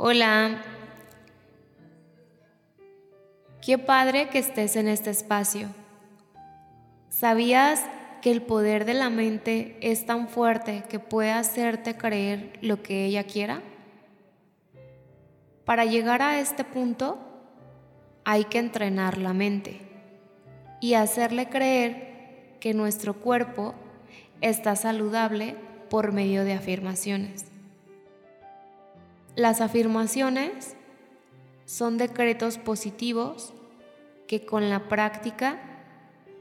Hola. Qué padre que estés en este espacio. ¿Sabías que el poder de la mente es tan fuerte que puede hacerte creer lo que ella quiera? Para llegar a este punto hay que entrenar la mente y hacerle creer que nuestro cuerpo está saludable por medio de afirmaciones. Las afirmaciones son decretos positivos que con la práctica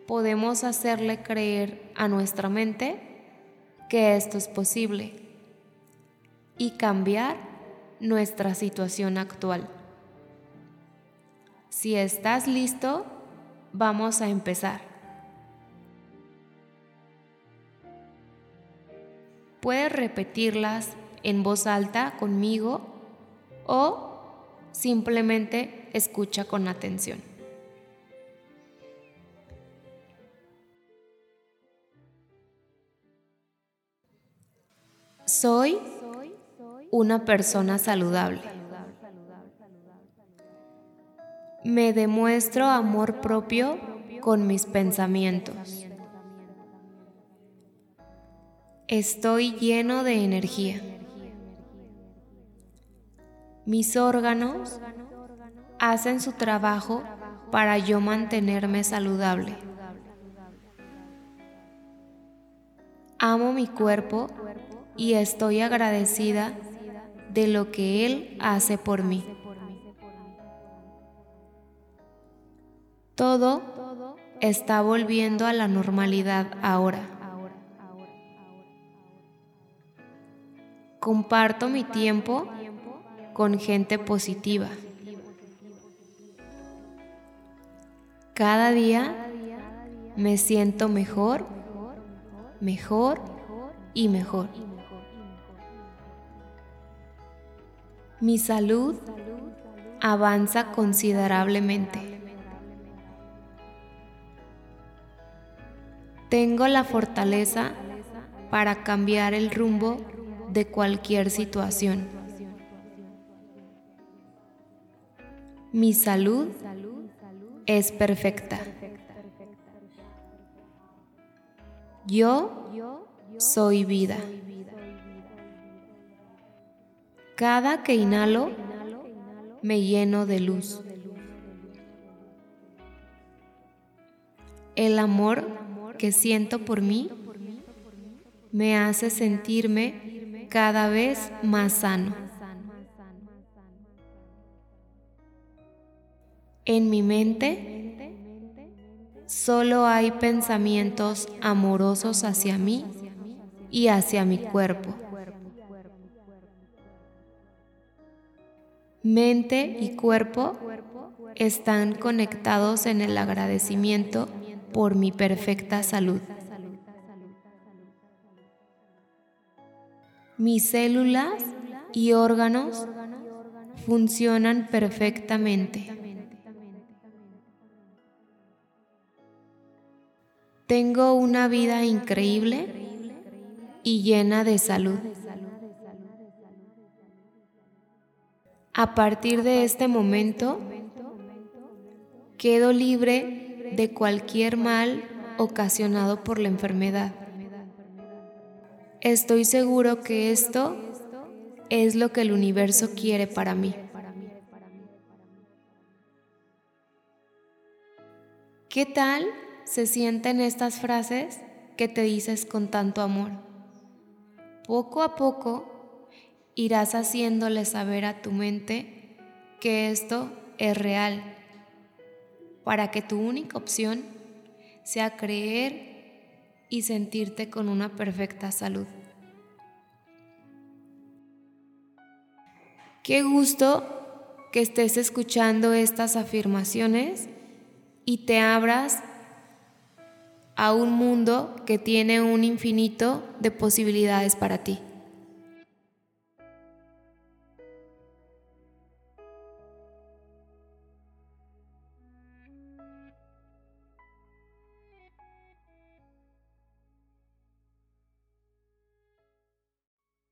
podemos hacerle creer a nuestra mente que esto es posible y cambiar nuestra situación actual. Si estás listo, vamos a empezar. Puedes repetirlas en voz alta conmigo o simplemente escucha con atención. Soy una persona saludable. Me demuestro amor propio con mis pensamientos. Estoy lleno de energía. Mis órganos hacen su trabajo para yo mantenerme saludable. Amo mi cuerpo y estoy agradecida de lo que Él hace por mí. Todo está volviendo a la normalidad ahora. Comparto mi tiempo con gente positiva. Cada día me siento mejor, mejor y mejor. Mi salud avanza considerablemente. Tengo la fortaleza para cambiar el rumbo de cualquier situación. Mi salud es perfecta. Yo soy vida. Cada que inhalo, me lleno de luz. El amor que siento por mí me hace sentirme cada vez más sano. En mi mente solo hay pensamientos amorosos hacia mí y hacia mi cuerpo. Mente y cuerpo están conectados en el agradecimiento por mi perfecta salud. Mis células y órganos funcionan perfectamente. Tengo una vida increíble y llena de salud. A partir de este momento, quedo libre de cualquier mal ocasionado por la enfermedad. Estoy seguro que esto es lo que el universo quiere para mí. ¿Qué tal se sienten estas frases que te dices con tanto amor? Poco a poco irás haciéndole saber a tu mente que esto es real, para que tu única opción sea creer y sentirte con una perfecta salud. Qué gusto que estés escuchando estas afirmaciones y te abras a un mundo que tiene un infinito de posibilidades para ti.